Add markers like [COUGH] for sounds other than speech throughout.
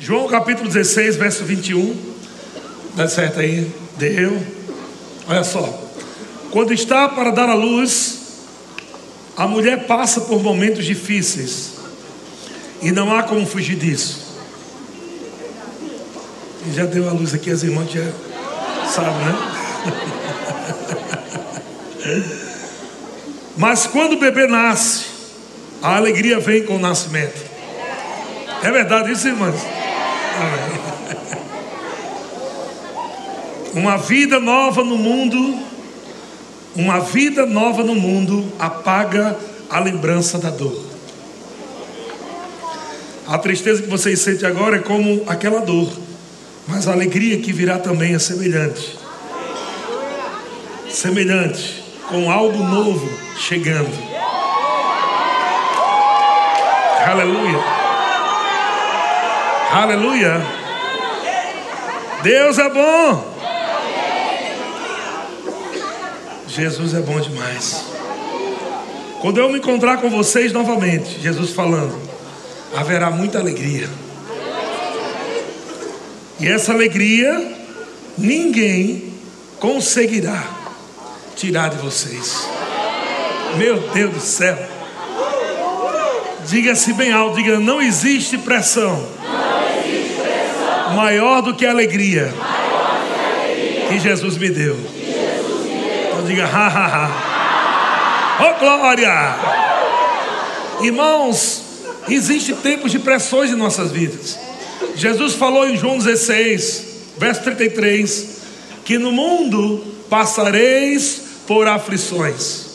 João capítulo 16, verso 21. Dá certo aí? Deu. Olha só. Quando está para dar a luz, a mulher passa por momentos difíceis. E não há como fugir disso. E já deu a luz aqui, as irmãs já sabem, né? [LAUGHS] Mas quando o bebê nasce, a alegria vem com o nascimento. É verdade isso, irmãs? [LAUGHS] Uma vida nova no mundo, uma vida nova no mundo apaga a lembrança da dor. A tristeza que vocês sentem agora é como aquela dor, mas a alegria que virá também é semelhante. Semelhante, com algo novo chegando. Aleluia. Aleluia. Deus é bom. Jesus é bom demais. Quando eu me encontrar com vocês novamente, Jesus falando, haverá muita alegria. E essa alegria ninguém conseguirá tirar de vocês. Meu Deus do céu. Diga-se bem alto, diga, não existe pressão, Não existe pressão maior do que a alegria que Jesus me deu. Então diga, ha, ha, ha. Oh glória! Irmãos, existe tempos de pressões em nossas vidas. Jesus falou em João 16, verso 33, que no mundo passareis por aflições.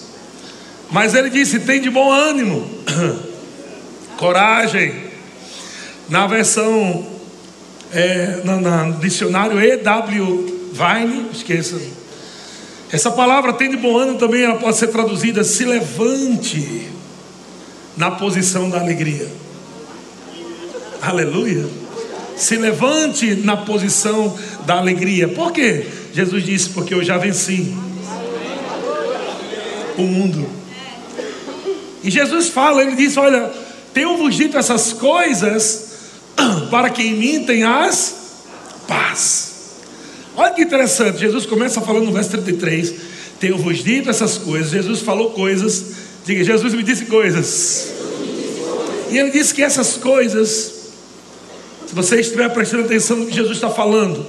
Mas ele disse: tem de bom ânimo, [CLEARS THROAT] coragem. Na versão, é, na- no dicionário E.W. Vine, esqueça. Essa palavra tem de bom ânimo também, ela pode ser traduzida: se levante na posição da alegria. Aleluia. Se levante na posição da alegria. Por quê? Jesus disse: porque eu já venci o mundo. E Jesus fala, ele diz: Olha, tenho-vos dito essas coisas [COUGHS] para que em mim tenhas paz. Olha que interessante, Jesus começa falando no verso 33: Tenho-vos dito essas coisas. Jesus falou coisas, diga, Jesus me disse coisas. E ele disse que essas coisas, se você estiver prestando atenção no que Jesus está falando,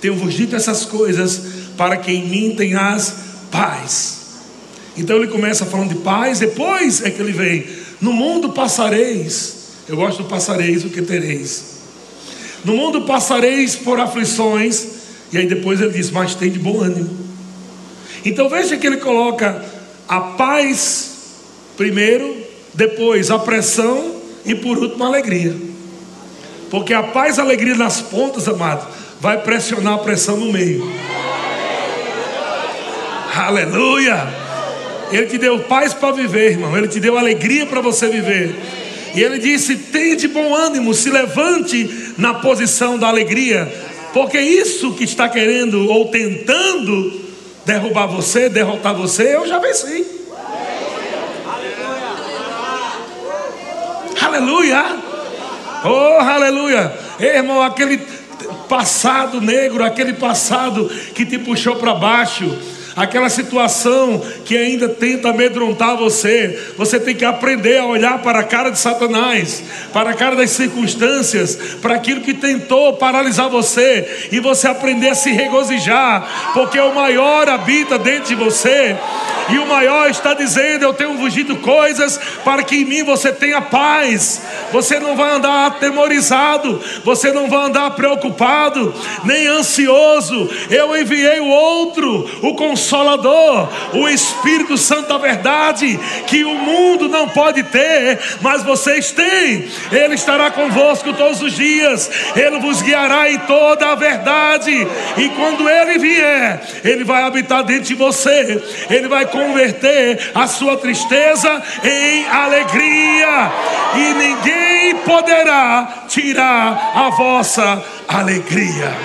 tenho-vos dito essas coisas para que em mim tenhas paz. Então ele começa falando de paz, depois é que ele vem: No mundo passareis, eu gosto do passareis, o que tereis. No mundo passareis por aflições, e aí depois ele diz: Mas tem de bom ânimo. Então veja que ele coloca a paz primeiro, depois a pressão e por último a alegria. Porque a paz e a alegria nas pontas, amado, vai pressionar a pressão no meio. Aleluia! Ele te deu paz para viver, irmão. Ele te deu alegria para você viver. E ele disse: tenha de bom ânimo, se levante na posição da alegria, porque isso que está querendo ou tentando derrubar você, derrotar você, eu já venci. Aleluia! Oh, aleluia! Ei, irmão, aquele passado negro, aquele passado que te puxou para baixo, aquela situação que ainda tenta amedrontar você, você tem que aprender a olhar para a cara de Satanás, para a cara das circunstâncias, para aquilo que tentou paralisar você, e você aprender a se regozijar, porque o maior habita dentro de você, e o maior está dizendo: Eu tenho fugido coisas para que em mim você tenha paz. Você não vai andar atemorizado, você não vai andar preocupado, nem ansioso. Eu enviei o outro, o Consolador, o Espírito Santo da Verdade, que o mundo não pode ter, mas vocês têm. Ele estará convosco todos os dias, ele vos guiará em toda a verdade, e quando ele vier, ele vai habitar dentro de você, ele vai converter a sua tristeza em alegria, e ninguém poderá tirar a vossa alegria.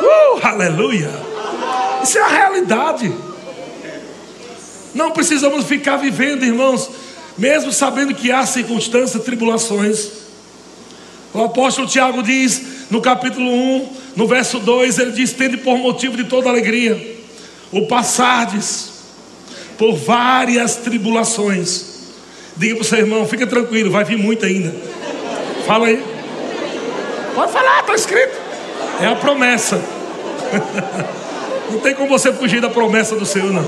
Uh, aleluia! Isso é a realidade. Não precisamos ficar vivendo, irmãos, mesmo sabendo que há circunstâncias, tribulações. O apóstolo Tiago diz no capítulo 1, no verso 2, ele diz: Tende por motivo de toda alegria o passardes por várias tribulações. Diga para o seu irmão, fica tranquilo, vai vir muito ainda. Fala aí. Pode falar, está escrito. É a promessa. [LAUGHS] Não tem como você fugir da promessa do Senhor, não.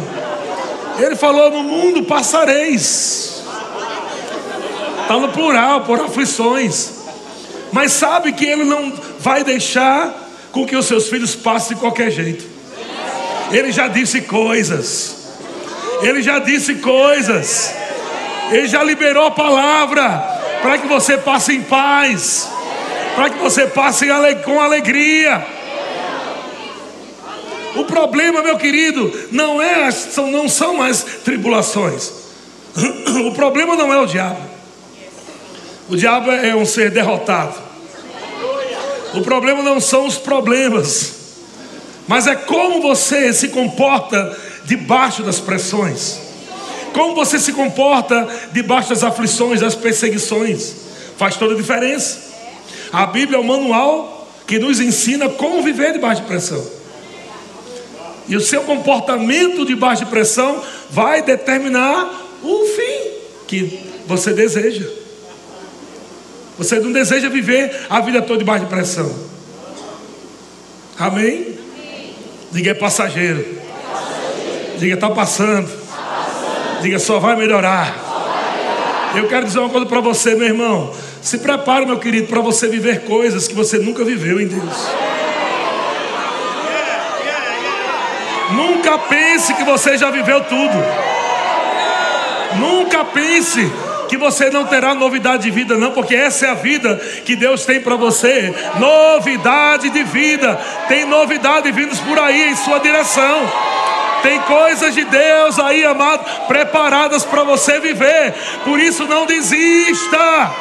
Ele falou: No mundo passareis. Está no plural, por aflições. Mas sabe que Ele não vai deixar com que os seus filhos passem de qualquer jeito. Ele já disse coisas. Ele já disse coisas. Ele já liberou a palavra para que você passe em paz, para que você passe com alegria. O problema, meu querido, não é são, não são mais tribulações. [COUGHS] O problema não é o diabo. O diabo é um ser derrotado. O problema não são os problemas, mas é como você se comporta debaixo das pressões. Como você se comporta debaixo das aflições, das perseguições, faz toda a diferença. A Bíblia é o manual que nos ensina como viver debaixo de pressão. E o seu comportamento debaixo de pressão vai determinar o fim que você deseja. Você não deseja viver a vida toda debaixo de pressão. Amém? Diga é passageiro. Diga está passando. Diga só vai melhorar. Eu quero dizer uma coisa para você, meu irmão. Se prepare, meu querido, para você viver coisas que você nunca viveu em Deus. Nunca pense que você já viveu tudo. Nunca pense que você não terá novidade de vida, não, porque essa é a vida que Deus tem para você. Novidade de vida. Tem novidade vindos por aí em sua direção. Tem coisas de Deus aí, amado, preparadas para você viver. Por isso não desista.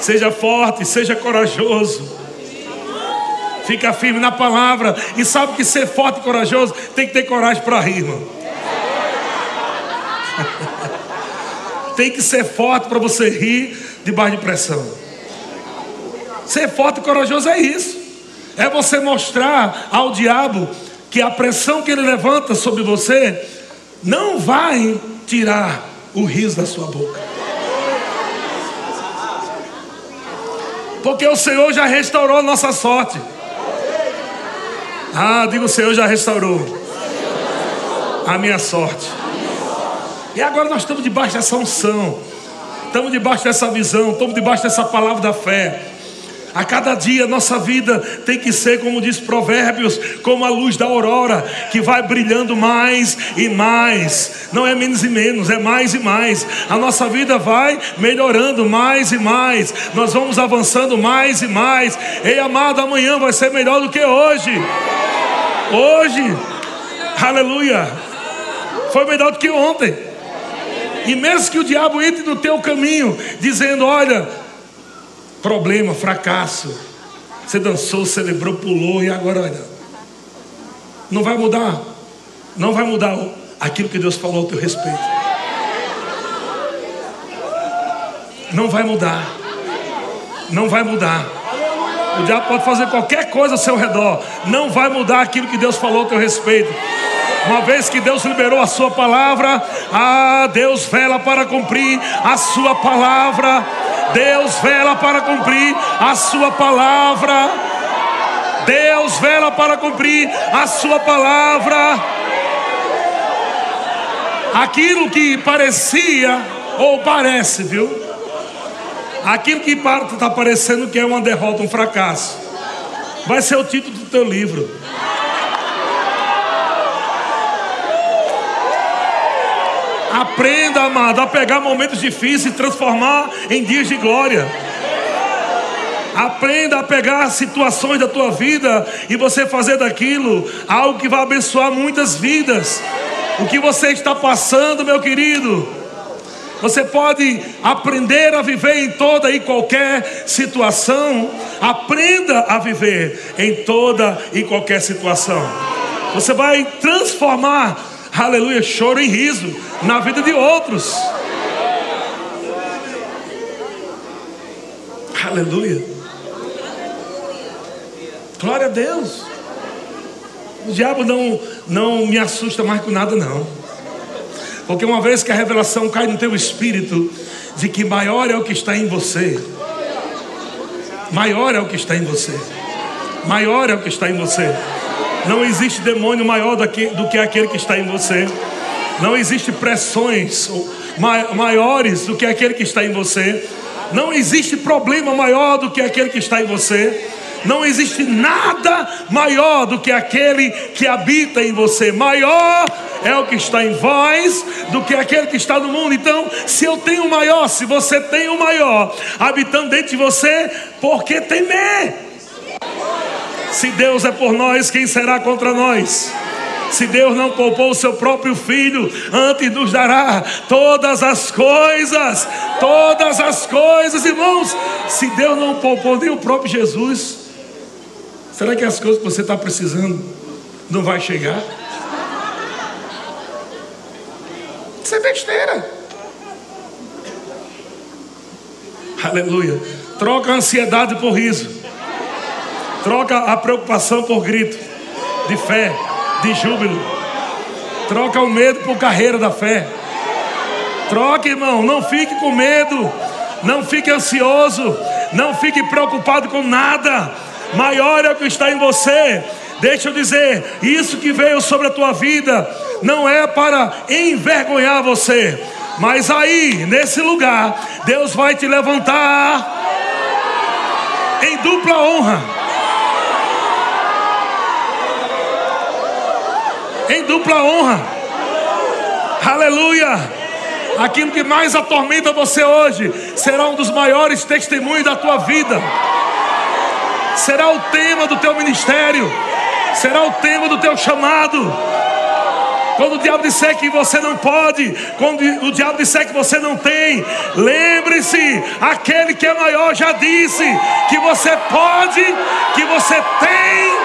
Seja forte, seja corajoso. Fica firme na palavra. E sabe que ser forte e corajoso tem que ter coragem para rir, irmão. [LAUGHS] Tem que ser forte para você rir debaixo de pressão. Ser forte e corajoso é isso. É você mostrar ao diabo que a pressão que ele levanta sobre você não vai tirar o riso da sua boca. Porque o Senhor já restaurou nossa sorte. Ah, digo o Senhor já restaurou a minha sorte. E agora nós estamos debaixo dessa unção, estamos debaixo dessa visão, estamos debaixo dessa palavra da fé. A cada dia nossa vida tem que ser, como diz Provérbios, como a luz da aurora, que vai brilhando mais e mais. Não é menos e menos, é mais e mais. A nossa vida vai melhorando mais e mais. Nós vamos avançando mais e mais. Ei, amado, amanhã vai ser melhor do que hoje. Hoje, aleluia, foi melhor do que ontem. E mesmo que o diabo entre no teu caminho, dizendo: Olha, problema, fracasso. Você dançou, celebrou, pulou e agora, olha, não vai mudar. Não vai mudar aquilo que Deus falou ao teu respeito. Não vai mudar. Não vai mudar. O diabo pode fazer qualquer coisa ao seu redor. Não vai mudar aquilo que Deus falou ao teu respeito. Uma vez que Deus liberou a sua palavra, ah, Deus vela para cumprir a sua palavra. Deus vela para cumprir a sua palavra. Deus vela para cumprir a sua palavra. Aquilo que parecia ou parece, viu? Aquilo que está parecendo que é uma derrota, um fracasso, vai ser o título do teu livro. Aprenda, amado, a pegar momentos difíceis e transformar em dias de glória. Aprenda a pegar situações da tua vida e você fazer daquilo algo que vai abençoar muitas vidas. O que você está passando, meu querido, você pode aprender a viver em toda e qualquer situação. Aprenda a viver em toda e qualquer situação. Você vai transformar aleluia, choro e riso na vida de outros. Aleluia. Glória a Deus. O diabo não, não me assusta mais com nada, não. Porque uma vez que a revelação cai no teu espírito de que maior é o que está em você, maior é o que está em você, maior é o que está em você. Não existe demônio maior do que, do que aquele que está em você. Não existe pressões maiores do que aquele que está em você. Não existe problema maior do que aquele que está em você. Não existe nada maior do que aquele que habita em você. Maior é o que está em vós do que aquele que está no mundo. Então, se eu tenho o maior, se você tem o maior habitando dentro de você, por que temer? Se Deus é por nós, quem será contra nós? Se Deus não poupou o seu próprio filho, antes nos dará todas as coisas, todas as coisas, irmãos. Se Deus não poupou nem o próprio Jesus, será que as coisas que você está precisando não vai chegar? Isso é besteira. Aleluia. Troca a ansiedade por riso. Troca a preocupação por grito de fé de júbilo. Troca o medo por carreira da fé. Troca, irmão. Não fique com medo. Não fique ansioso. Não fique preocupado com nada. Maior é o que está em você. Deixa eu dizer: isso que veio sobre a tua vida não é para envergonhar você. Mas aí, nesse lugar, Deus vai te levantar em dupla honra. Em dupla honra. Aleluia. Aquilo que mais atormenta você hoje será um dos maiores testemunhos da tua vida. Será o tema do teu ministério. Será o tema do teu chamado. Quando o diabo disser que você não pode, quando o diabo disser que você não tem, lembre-se: aquele que é maior já disse que você pode, que você tem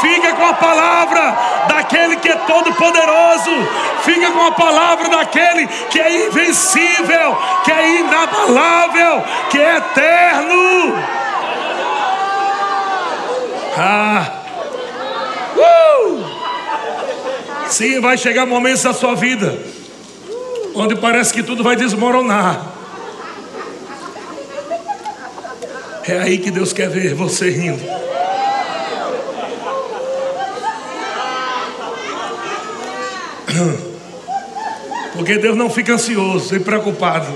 Fica com a palavra daquele que é todo poderoso. Fica com a palavra daquele que é invencível, que é inabalável, que é eterno. Ah. Uh! Sim, vai chegar momentos da sua vida onde parece que tudo vai desmoronar. É aí que Deus quer ver você rindo. Porque Deus não fica ansioso e preocupado.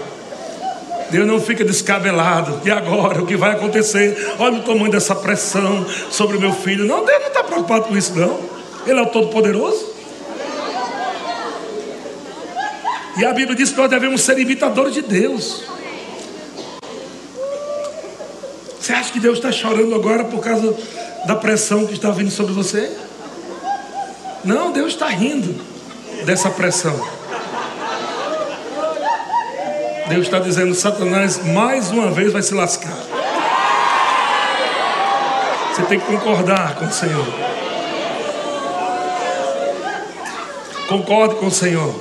Deus não fica descabelado. E agora? O que vai acontecer? Olha o tamanho dessa pressão sobre o meu filho. Não, Deus não está preocupado com isso, não. Ele é o Todo-Poderoso. E a Bíblia diz que nós devemos ser imitadores de Deus. Você acha que Deus está chorando agora por causa da pressão que está vindo sobre você? Não, Deus está rindo dessa pressão. Deus está dizendo: Satanás mais uma vez vai se lascar. Você tem que concordar com o Senhor. Concorde com o Senhor.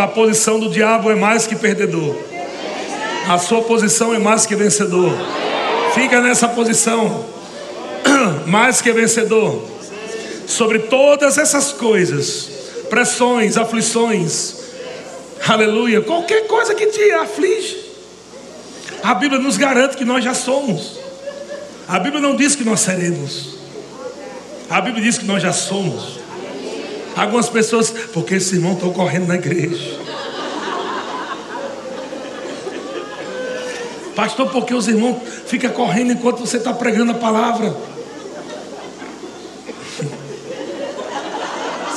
A posição do diabo é mais que perdedor. A sua posição é mais que vencedor. Fica nessa posição, [CLEARS THROAT] mais que vencedor. Sobre todas essas coisas, pressões, aflições, aleluia, qualquer coisa que te aflige, a Bíblia nos garante que nós já somos. A Bíblia não diz que nós seremos, a Bíblia diz que nós já somos. Algumas pessoas, porque esse irmão está correndo na igreja. Pastor, porque os irmãos ficam correndo enquanto você está pregando a palavra.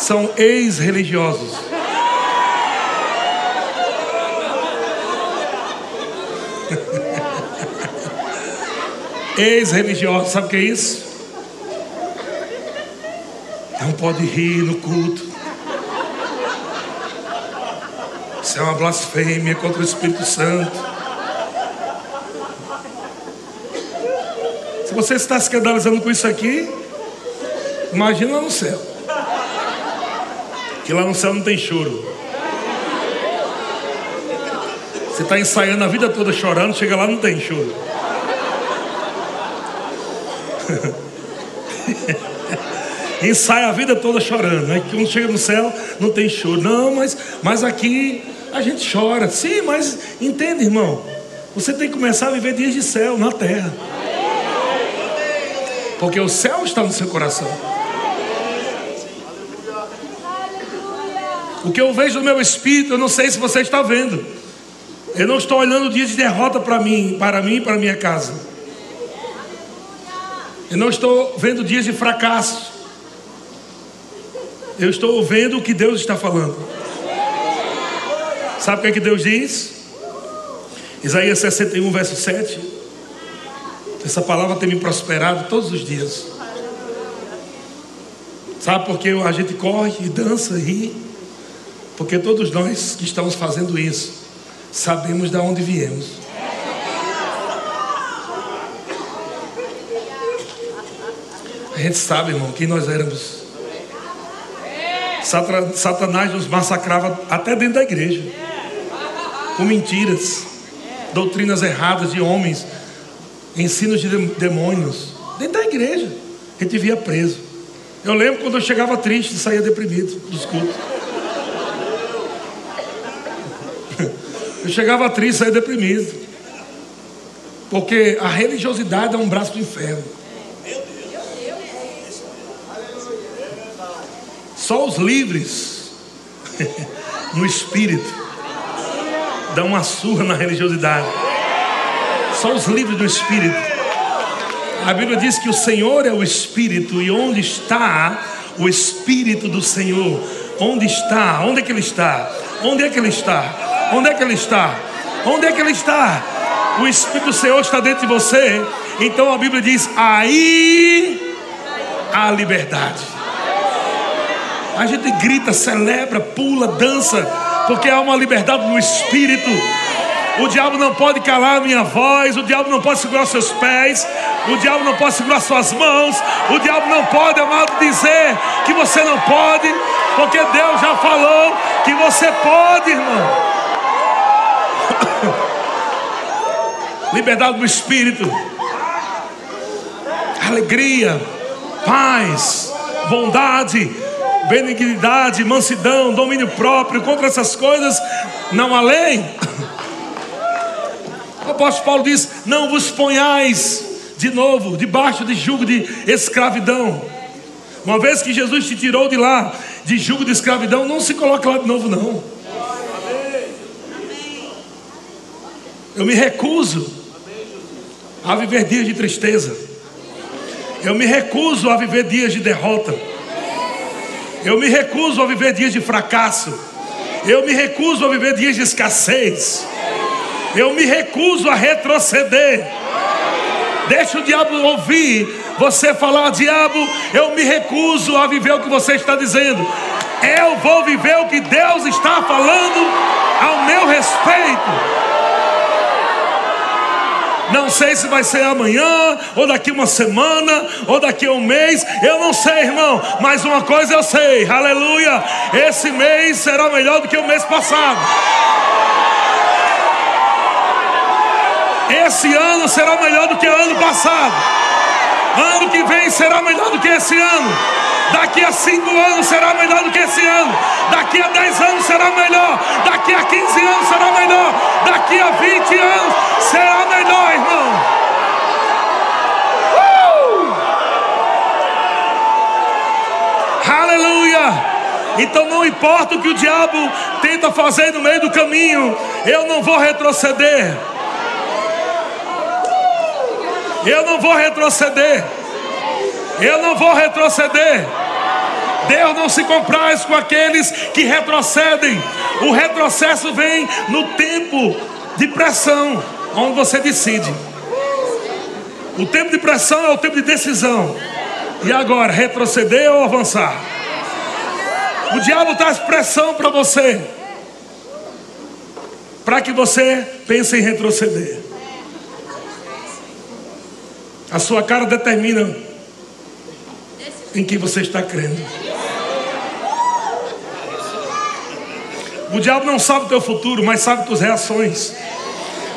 São ex-religiosos. [LAUGHS] ex-religiosos, sabe o que é isso? Não pode rir no culto. Isso é uma blasfêmia contra o Espírito Santo. Se você está escandalizando com isso aqui, imagina no céu que lá no céu não tem choro. Você está ensaiando a vida toda chorando, chega lá não tem choro. [LAUGHS] Ensaia a vida toda chorando. Aí quando chega no céu, não tem choro. Não, mas, mas aqui a gente chora. Sim, mas entende, irmão. Você tem que começar a viver dias de céu na terra. Porque o céu está no seu coração. O que eu vejo no meu espírito, eu não sei se você está vendo. Eu não estou olhando dias de derrota para mim, para mim e para minha casa. Eu não estou vendo dias de fracasso. Eu estou vendo o que Deus está falando. Sabe o que, é que Deus diz? Isaías 61, verso 7. Essa palavra tem me prosperado todos os dias. Sabe por que a gente corre e dança e ri? Porque todos nós que estamos fazendo isso, sabemos de onde viemos. A gente sabe, irmão, quem nós éramos. Satanás nos massacrava até dentro da igreja, com mentiras, doutrinas erradas de homens, ensinos de demônios, dentro da igreja. A gente via preso. Eu lembro quando eu chegava triste e saía deprimido dos cultos. Eu chegava triste, saía deprimido. Porque a religiosidade é um braço do inferno. Só os livres [LAUGHS] no espírito dão uma surra na religiosidade. Só os livres do espírito. A Bíblia diz que o Senhor é o espírito e onde está o espírito do Senhor? Onde está? Onde é que ele está? Onde é que ele está? Onde é que ele está? Onde é que ele está? O Espírito do Senhor está dentro de você. Então a Bíblia diz: aí há liberdade. A gente grita, celebra, pula, dança, porque há uma liberdade no Espírito. O diabo não pode calar a minha voz, o diabo não pode segurar seus pés, o diabo não pode segurar suas mãos, o diabo não pode, amado, dizer que você não pode, porque Deus já falou que você pode, irmão. Liberdade do espírito, alegria, paz, bondade, benignidade, mansidão, domínio próprio, contra essas coisas não há lei. [LAUGHS] O apóstolo Paulo diz: Não vos ponhais de novo debaixo de jugo de escravidão. Uma vez que Jesus te tirou de lá, de jugo de escravidão, não se coloca lá de novo, não. Eu me recuso a viver dias de tristeza. Eu me recuso a viver dias de derrota. Eu me recuso a viver dias de fracasso. Eu me recuso a viver dias de escassez. Eu me recuso a retroceder. Deixa o diabo ouvir você falar, diabo, eu me recuso a viver o que você está dizendo. Eu vou viver o que Deus está falando ao meu respeito. Não sei se vai ser amanhã, ou daqui uma semana, ou daqui um mês. Eu não sei, irmão. Mas uma coisa eu sei, aleluia. Esse mês será melhor do que o mês passado. Esse ano será melhor do que o ano passado. Ano que vem será melhor do que esse ano. Daqui a cinco anos será melhor do que esse ano. Daqui a dez anos será melhor. Daqui a quinze anos será melhor. Daqui a vinte anos será melhor, irmão. Aleluia. Então não importa o que o diabo tenta fazer no meio do caminho, eu não vou retroceder. Eu não vou retroceder. Eu não vou retroceder. Deus não se compraz com aqueles que retrocedem. O retrocesso vem no tempo de pressão, onde você decide. O tempo de pressão é o tempo de decisão. E agora, retroceder ou avançar? O diabo traz pressão para você, para que você pense em retroceder. A sua cara determina em quem você está crendo. O diabo não sabe o teu futuro, mas sabe tuas reações.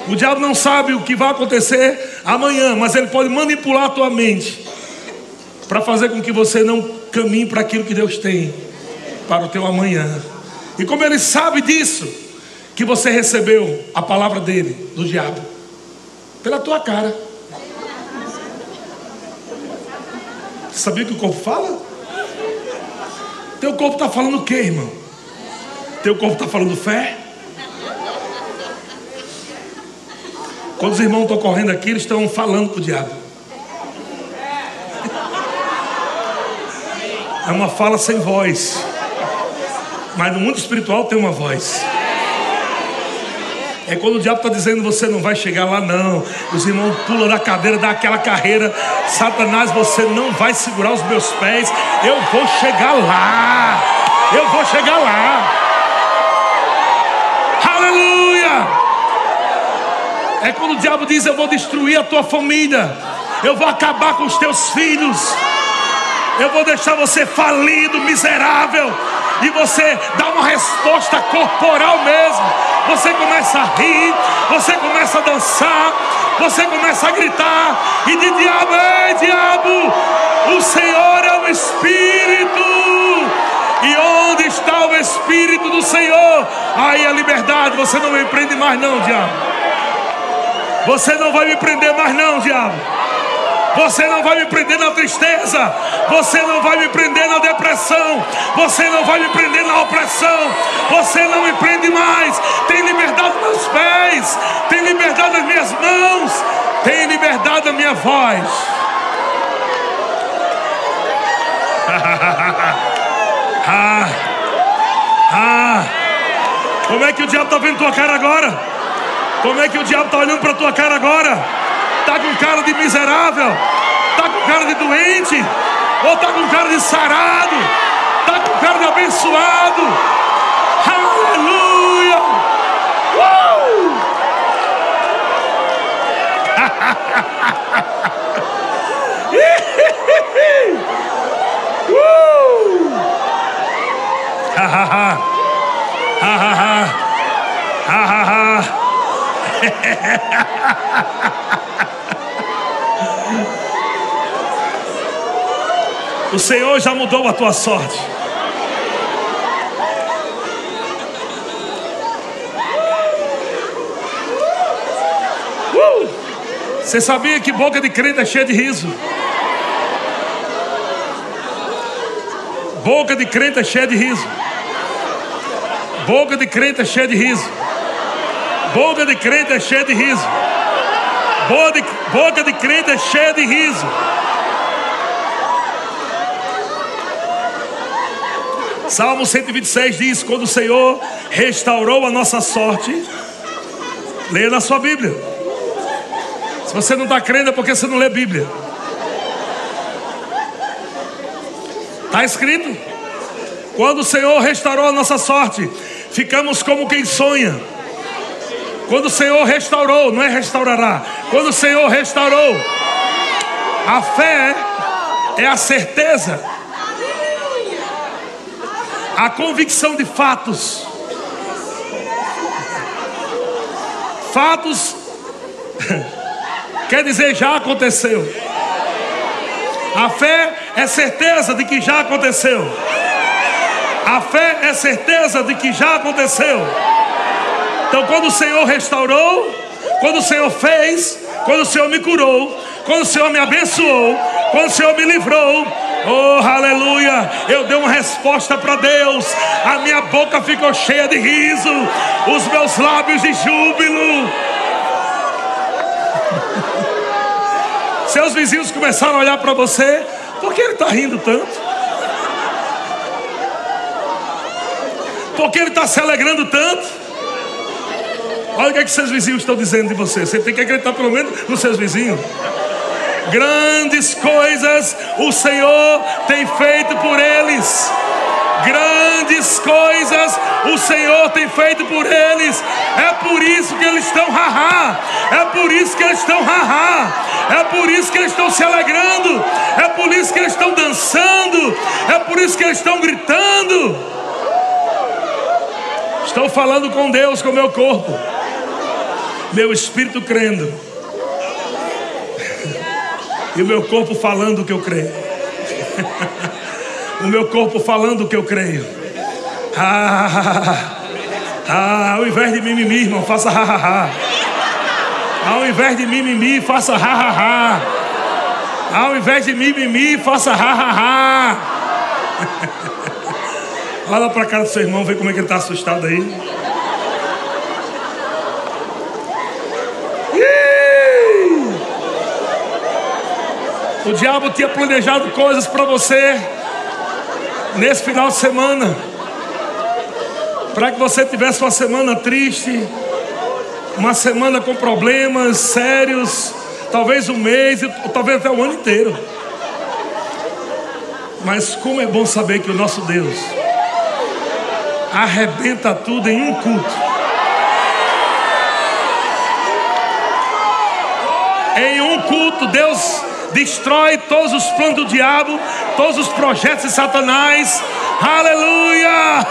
O diabo não sabe o que vai acontecer amanhã, mas ele pode manipular a tua mente para fazer com que você não caminhe para aquilo que Deus tem para o teu amanhã. E como ele sabe disso, que você recebeu a palavra dele, do diabo, pela tua cara. Sabia que o corpo fala? Teu corpo está falando o que, irmão? Teu corpo está falando fé? Quando os irmãos estão correndo aqui, eles estão falando para o diabo. É uma fala sem voz. Mas no mundo espiritual tem uma voz. É quando o diabo está dizendo você não vai chegar lá, não. Os irmãos pulam da cadeira, dá aquela carreira. Satanás, você não vai segurar os meus pés. Eu vou chegar lá. Eu vou chegar lá. Aleluia! É quando o diabo diz: Eu vou destruir a tua família, eu vou acabar com os teus filhos, eu vou deixar você falido, miserável, e você dá uma resposta corporal mesmo. Você começa a rir, você começa a dançar, você começa a gritar, e de diabo, ei diabo, o Senhor é o Espírito. E onde está o Espírito do Senhor? Aí a liberdade, você não me prende mais, não, diabo. Você não vai me prender mais, não, diabo. Você não vai me prender na tristeza. Você não vai me prender na depressão. Você não vai me prender na opressão. Você não me prende mais. Tem liberdade nos meus pés. Tem liberdade nas minhas mãos. Tem liberdade na minha voz. [LAUGHS] ah, ah. Como é que o diabo está vendo tua cara agora? Como é que o diabo está olhando para tua cara agora? Está com cara de miserável? Está com cara de doente? Ou está com cara de sarado? Está com cara de abençoado? Aleluia! Uh! [LAUGHS] uh! [LAUGHS] Ha ha ha! Ha ha ha! Ha ha ha! [LAUGHS] O Senhor já mudou a tua sorte. Uh! Você sabia que boca de crente é cheia de riso? Boca de crente é cheia de riso. Boca de crente é cheia de riso. Boca de crente é cheia de riso. Boca de, boca de crente é cheia de riso. Salmo 126 diz: Quando o Senhor restaurou a nossa sorte, leia na sua Bíblia. Se você não está crendo, é porque você não lê Bíblia. Está escrito: Quando o Senhor restaurou a nossa sorte, ficamos como quem sonha. Quando o Senhor restaurou, não é restaurará. Quando o Senhor restaurou, a fé é a certeza, a convicção de fatos. Fatos [LAUGHS] quer dizer já aconteceu. A fé é certeza de que já aconteceu. A fé é certeza de que já aconteceu. Então, quando o Senhor restaurou, quando o Senhor fez, quando o Senhor me curou, quando o Senhor me abençoou, quando o Senhor me livrou, oh aleluia, eu dei uma resposta para Deus, a minha boca ficou cheia de riso, os meus lábios de júbilo. [LAUGHS] Seus vizinhos começaram a olhar para você, por que ele está rindo tanto? Por que ele está se alegrando tanto? Olha o que, é que seus vizinhos estão dizendo de você. Você tem que acreditar pelo menos nos seus vizinhos. Grandes coisas o Senhor tem feito por eles. Grandes coisas o Senhor tem feito por eles. É por isso que eles estão haha. É por isso que eles estão haha. É por isso que eles estão se alegrando. É por isso que eles estão dançando. É por isso que eles estão gritando. Estou falando com Deus, com meu corpo. Meu espírito crendo. E o meu corpo falando o que eu creio. [LAUGHS] o meu corpo falando o que eu creio. Ah, ah, ao invés de mimimi, irmão, faça ha, ha, ha. Ao invés de mimimi, faça ha, ha, ha. Ao invés de mimimi, faça ha, ha, ha. [LAUGHS] Olha para a cara do seu irmão, vê como é que ele está assustado aí. O diabo tinha planejado coisas para você nesse final de semana, para que você tivesse uma semana triste, uma semana com problemas sérios, talvez um mês, talvez até o ano inteiro. Mas como é bom saber que o nosso Deus arrebenta tudo em um culto. Em um culto, Deus destrói todos os planos do diabo, todos os projetos de Satanás. Aleluia!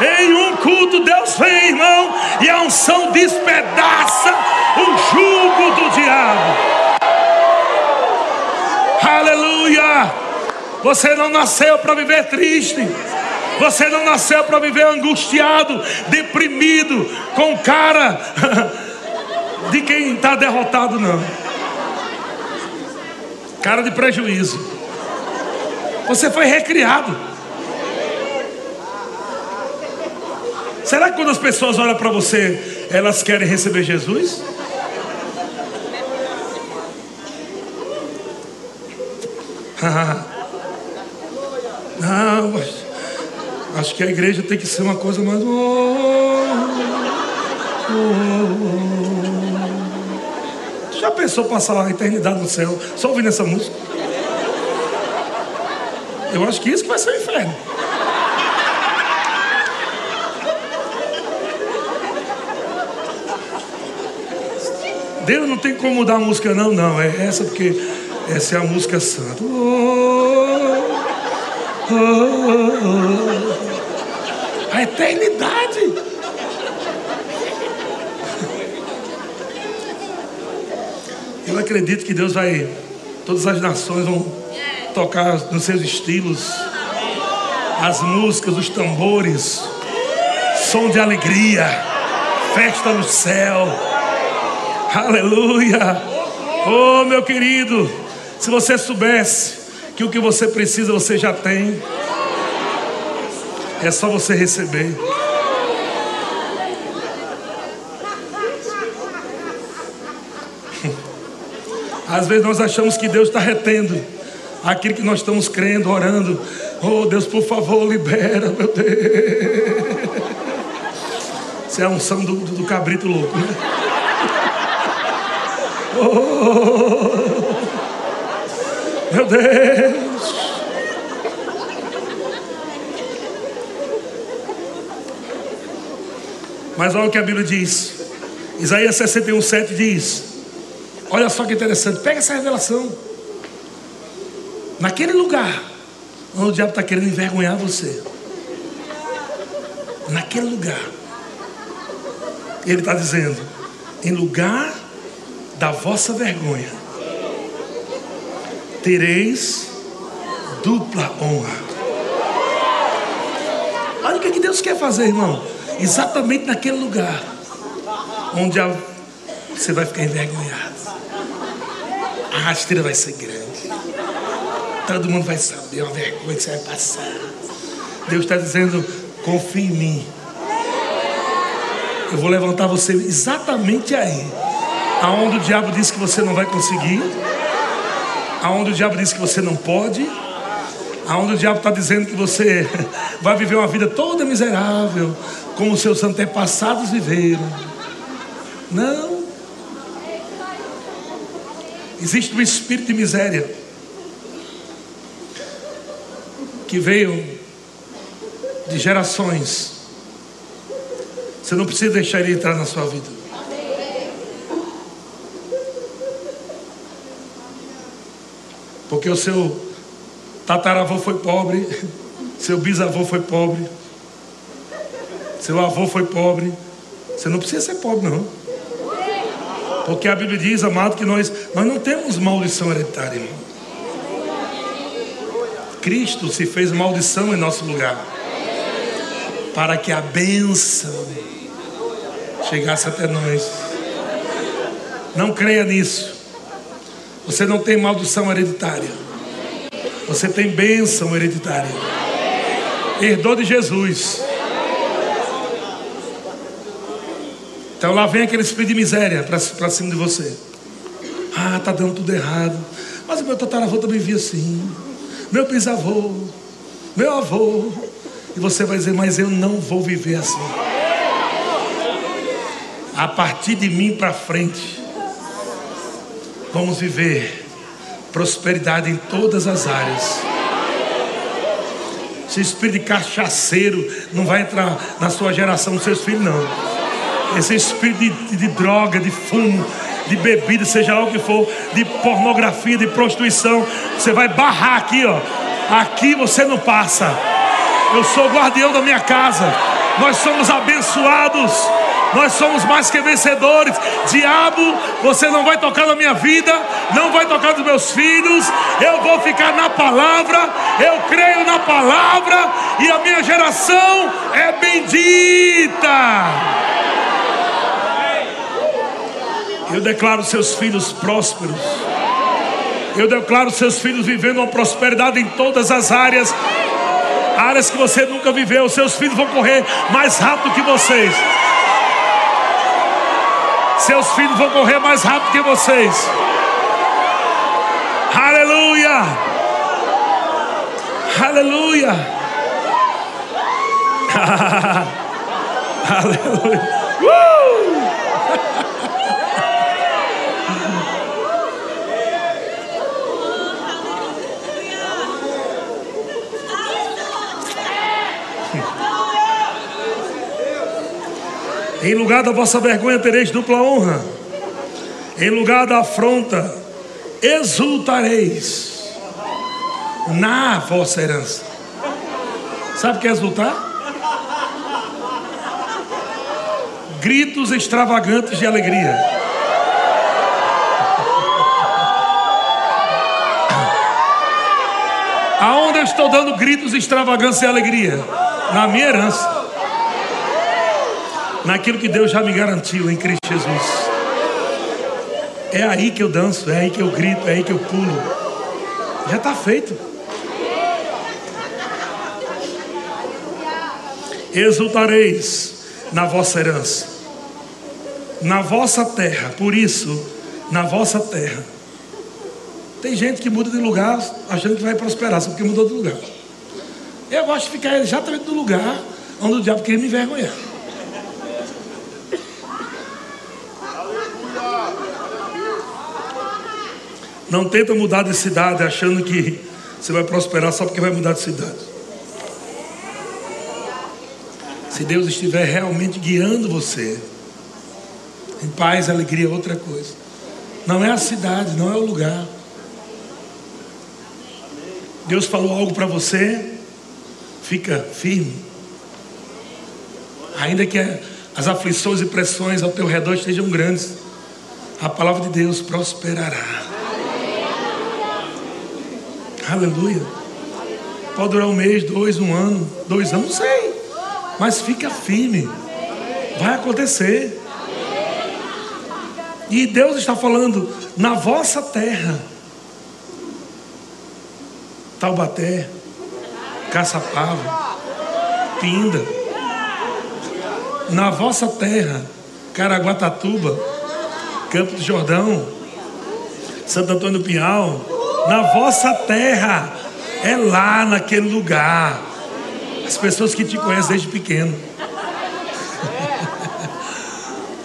[LAUGHS] em um culto, Deus vem, irmão, e a unção despedaça o jugo do diabo. Aleluia! Você não nasceu para viver triste. Você não nasceu para viver angustiado, deprimido, com cara [LAUGHS] de quem está derrotado, não. Cara de prejuízo. Você foi recriado. Será que quando as pessoas olham para você, elas querem receber Jesus? [LAUGHS] Não, Acho que a igreja tem que ser uma coisa mais. Já pensou passar a eternidade no céu só ouvindo essa música? Eu acho que isso que vai ser o inferno. Deus não tem como mudar a música, não, não. É essa porque essa é a música santa. Oh, oh, oh, a eternidade. Eu acredito que Deus vai, todas as nações vão tocar nos seus estilos, as músicas, os tambores, som de alegria, festa no céu, aleluia. Oh, meu querido, se você soubesse que o que você precisa você já tem. É só você receber. Às vezes nós achamos que Deus está retendo aquilo que nós estamos crendo, orando. Oh Deus, por favor, libera, meu Deus. Isso é a unção do, do, do cabrito louco, né? Oh, meu Deus. Mas olha o que a Bíblia diz. Isaías 61, 7 diz. Olha só que interessante. Pega essa revelação. Naquele lugar onde o diabo está querendo envergonhar você. Naquele lugar. Ele está dizendo: em lugar da vossa vergonha, tereis dupla honra. Olha o que Deus quer fazer, irmão exatamente naquele lugar onde você vai ficar envergonhado. A rasteira vai ser grande. Todo mundo vai saber uma vergonha que você vai passar. Deus está dizendo: confie em mim. Eu vou levantar você exatamente aí. Aonde o diabo disse que você não vai conseguir. Aonde o diabo disse que você não pode. Aonde o diabo está dizendo que você [LAUGHS] vai viver uma vida toda miserável, como seus antepassados viveram. Não. Existe um espírito de miséria que veio de gerações. Você não precisa deixar ele entrar na sua vida. Porque o seu tataravô foi pobre, [LAUGHS] seu bisavô foi pobre. Seu avô foi pobre. Você não precisa ser pobre, não. Porque a Bíblia diz, amado, que nós, nós não temos maldição hereditária, irmão. Cristo se fez maldição em nosso lugar. Para que a bênção chegasse até nós. Não creia nisso. Você não tem maldição hereditária. Você tem bênção hereditária. Herdou de Jesus. Então lá vem aquele espírito de miséria para cima de você. Ah, tá dando tudo errado. Mas o meu tataravô também via assim. Meu bisavô, meu avô. E você vai dizer, mas eu não vou viver assim. A partir de mim para frente, vamos viver prosperidade em todas as áreas. Esse espírito de cachaceiro não vai entrar na sua geração, nos seus filhos, não esse espírito de, de, droga, de fumo, de bebida, seja lá o que for, de pornografia, de prostituição, você vai barrar aqui, ó. Aqui você não passa. Eu sou guardião da minha casa. Nós somos abençoados. Nós somos mais que vencedores. Diabo, você não vai tocar na minha vida, não vai tocar nos meus filhos. Eu vou ficar na palavra. Eu creio na palavra e a minha geração é bendita. Eu declaro seus filhos prósperos. Eu declaro seus filhos vivendo uma prosperidade em todas as áreas. Áreas que você nunca viveu. Seus filhos vão correr mais rápido que vocês. Seus filhos vão correr mais rápido que vocês. Aleluia! Aleluia! [LAUGHS] Aleluia! Uh! [LAUGHS] Em lugar da vossa vergonha tereis dupla honra. Em lugar da afronta, exultareis na vossa herança. Sabe o que é exultar? Gritos extravagantes de alegria. Aonde eu estou dando gritos extravagantes de alegria? Na minha herança naquilo que Deus já me garantiu em Cristo Jesus. É aí que eu danço, é aí que eu grito, é aí que eu pulo. Já está feito. Exultareis na vossa herança, na vossa terra. Por isso, na vossa terra. Tem gente que muda de lugar achando que vai prosperar, só porque mudou de lugar. Eu gosto de ficar exatamente no lugar onde o diabo queria me envergonhar. Não tenta mudar de cidade achando que você vai prosperar só porque vai mudar de cidade. Se Deus estiver realmente guiando você, em paz, alegria, outra coisa. Não é a cidade, não é o lugar. Deus falou algo para você, fica firme. Ainda que as aflições e pressões ao teu redor estejam grandes, a palavra de Deus prosperará. Aleluia. Pode durar um mês, dois, um ano, dois anos, não sei. Mas fica firme. Vai acontecer. E Deus está falando na vossa terra. Taubaté, Caçapava, Pinda. Na vossa terra, Caraguatatuba, Campo do Jordão, Santo Antônio do Pinhal, na vossa terra, é lá naquele lugar. As pessoas que te conhecem desde pequeno. [LAUGHS]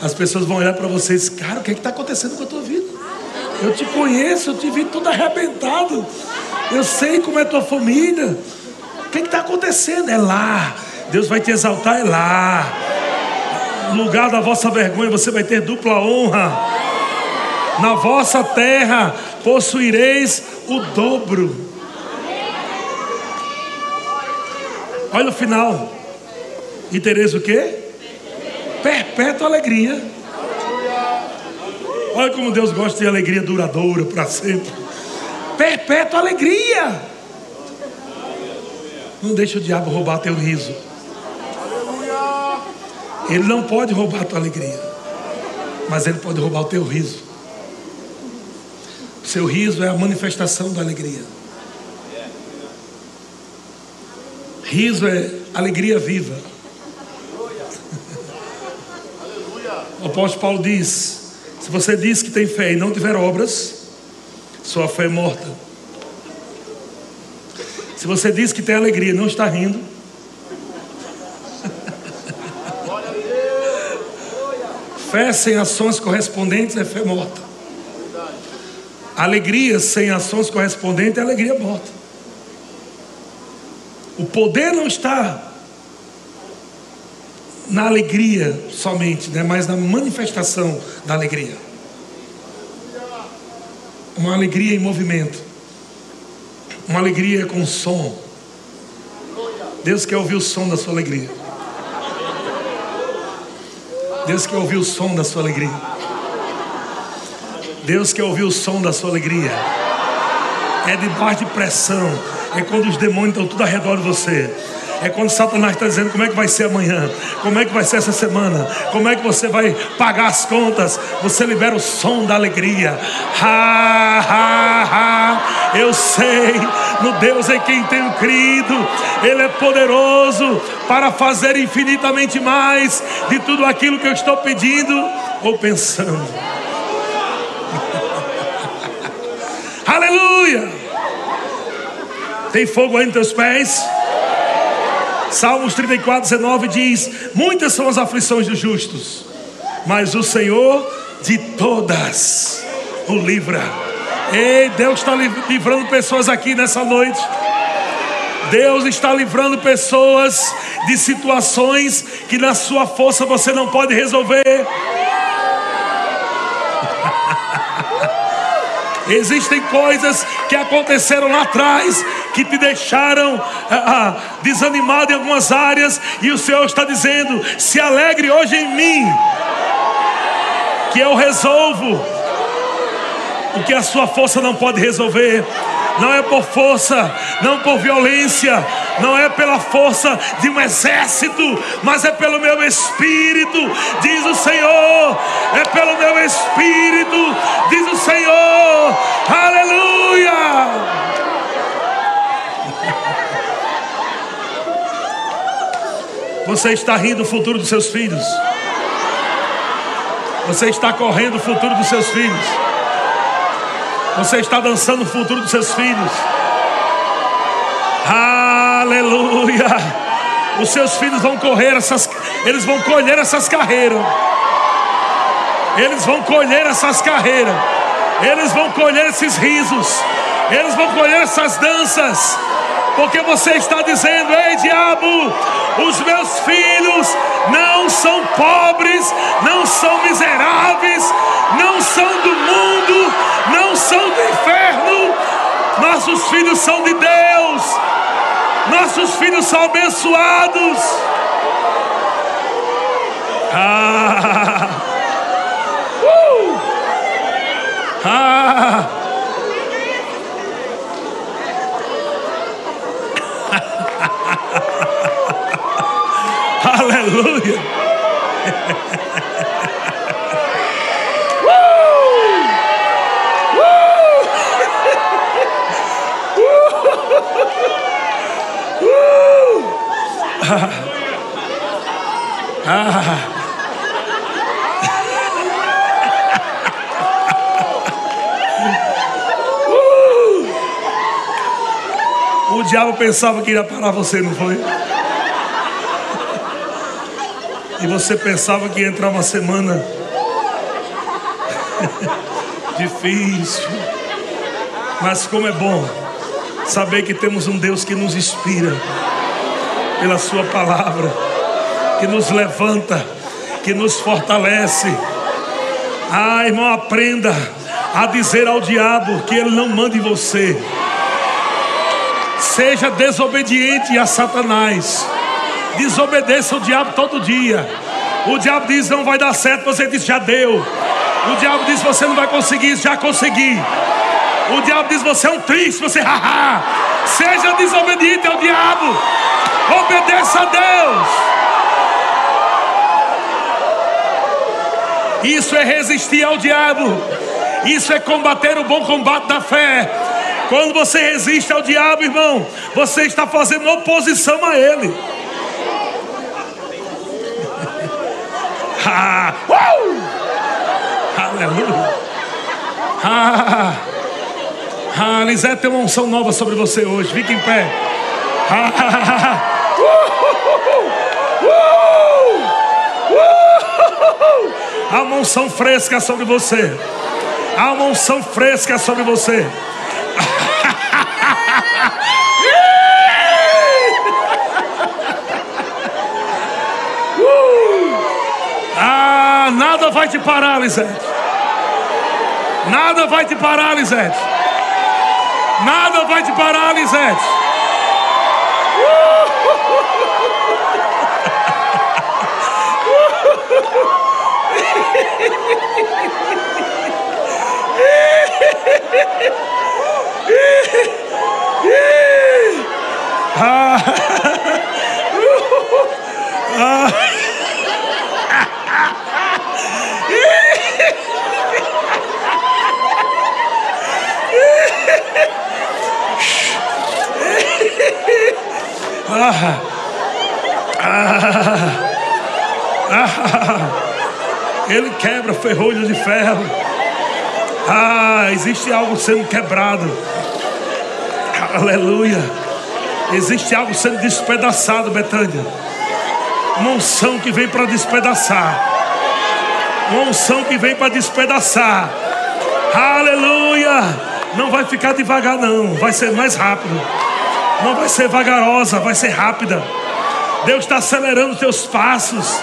As pessoas vão olhar para vocês, cara, o que é está acontecendo com a tua vida? Eu te conheço, eu te vi tudo arrebentado. Eu sei como é a tua família. O que é está acontecendo? É lá. Deus vai te exaltar, é lá. No lugar da vossa vergonha, você vai ter dupla honra. Na vossa terra possuireis o dobro. Olha o final. E tereis o quê? Perpétua alegria. Olha como Deus gosta de alegria duradoura para sempre. Perpétua alegria. Não deixa o diabo roubar teu riso. Ele não pode roubar a tua alegria, mas ele pode roubar o teu riso. Seu riso é a manifestação da alegria. Riso é alegria viva. O apóstolo Paulo diz: se você diz que tem fé e não tiver obras, sua fé é morta. Se você diz que tem alegria e não está rindo, [LAUGHS] fé sem ações correspondentes é fé morta. Alegria sem ações correspondentes é alegria morta. O poder não está na alegria somente, né? mas na manifestação da alegria. Uma alegria em movimento, uma alegria com som. Deus quer ouvir o som da sua alegria. Deus quer ouvir o som da sua alegria. Deus quer ouvir o som da sua alegria. É debaixo de pressão. É quando os demônios estão tudo ao redor de você. É quando Satanás está dizendo como é que vai ser amanhã, como é que vai ser essa semana, como é que você vai pagar as contas. Você libera o som da alegria. Ha, ha, ha. Eu sei no Deus em quem tenho crido. Ele é poderoso para fazer infinitamente mais de tudo aquilo que eu estou pedindo ou pensando. Aleluia! Tem fogo aí nos teus pés? Salmos 34, 19 diz: Muitas são as aflições dos justos, mas o Senhor de todas o livra. Ei, Deus está livrando pessoas aqui nessa noite. Deus está livrando pessoas de situações que na sua força você não pode resolver. Existem coisas que aconteceram lá atrás que te deixaram ah, ah, desanimado em algumas áreas, e o Senhor está dizendo: se alegre hoje em mim, que eu resolvo o que a sua força não pode resolver. Não é por força, não por violência, não é pela força de um exército, mas é pelo meu espírito, diz o Senhor. É pelo meu espírito, diz o Senhor. Aleluia! Você está rindo do futuro dos seus filhos. Você está correndo o futuro dos seus filhos. Você está dançando o futuro dos seus filhos. Aleluia. Os seus filhos vão correr essas, eles vão colher essas carreiras. Eles vão colher essas carreiras. Eles vão colher esses risos. Eles vão colher essas danças. Porque você está dizendo: Ei, diabo, os meus filhos não são pobres, não são miseráveis, não são do mundo, não são do inferno. Nossos filhos são de Deus, nossos filhos são abençoados. Ah, [LAUGHS] uh, ah. Aleluia. Ah. O diabo pensava que ia parar você, não foi? E você pensava que ia entrar uma semana [LAUGHS] difícil. Mas como é bom saber que temos um Deus que nos inspira pela Sua palavra, que nos levanta, que nos fortalece. Ah, irmão, aprenda a dizer ao diabo que ele não manda em você. Seja desobediente a Satanás Desobedeça o diabo todo dia. O diabo diz não vai dar certo, você diz já deu. O diabo diz você não vai conseguir, já consegui. O diabo diz você é um triste, você haha. Seja desobediente ao diabo. Obedeça a Deus. Isso é resistir ao diabo. Isso é combater o bom combate da fé. Quando você resiste ao diabo, irmão, você está fazendo oposição a ele. Ah, uh! Aleluia. Ah, ah, Lisete tem uma unção nova sobre você hoje. Fique em pé. Ah, uh, uh, uh, Há uma unção fresca sobre você. Há uma unção fresca sobre você. Nada vai te parar, Lisete. Nada vai te parar, Lisete. Nada vai te parar, Lisete. ah. [LAUGHS] Ah, ah, ah, ele quebra ferrolhos de ferro. Ah, existe algo sendo quebrado. Aleluia. Existe algo sendo despedaçado, Betânia. Uma unção que vem para despedaçar. Uma unção que vem para despedaçar. Aleluia. Não vai ficar devagar, não. Vai ser mais rápido. Não vai ser vagarosa, vai ser rápida. Deus está acelerando teus passos.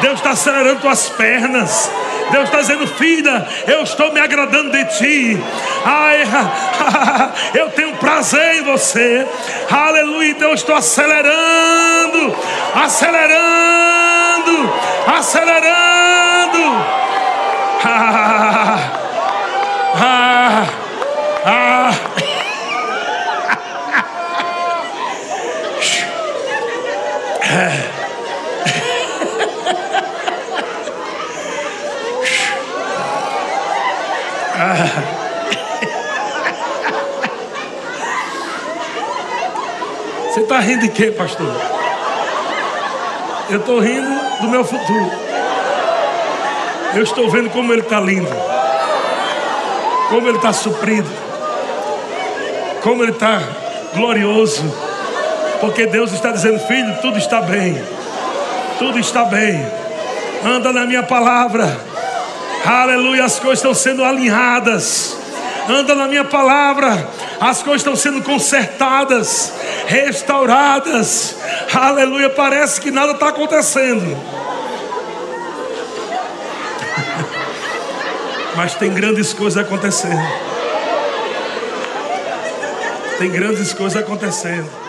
Deus está acelerando tuas pernas. Deus está dizendo, filha, eu estou me agradando de ti. Ai, [LAUGHS] eu tenho prazer em você. Aleluia. Então eu estou acelerando, acelerando, acelerando. [LAUGHS] Ah, ah, ah. Você está rindo de quê, pastor? Eu estou rindo do meu futuro. Eu estou vendo como ele está lindo. Como ele está suprido. Como ele está glorioso porque Deus está dizendo, filho, tudo está bem. Tudo está bem. Anda na minha palavra. Aleluia, as coisas estão sendo alinhadas. Anda na minha palavra. As coisas estão sendo consertadas, restauradas. Aleluia, parece que nada está acontecendo. [LAUGHS] Mas tem grandes coisas acontecendo. Tem grandes coisas acontecendo.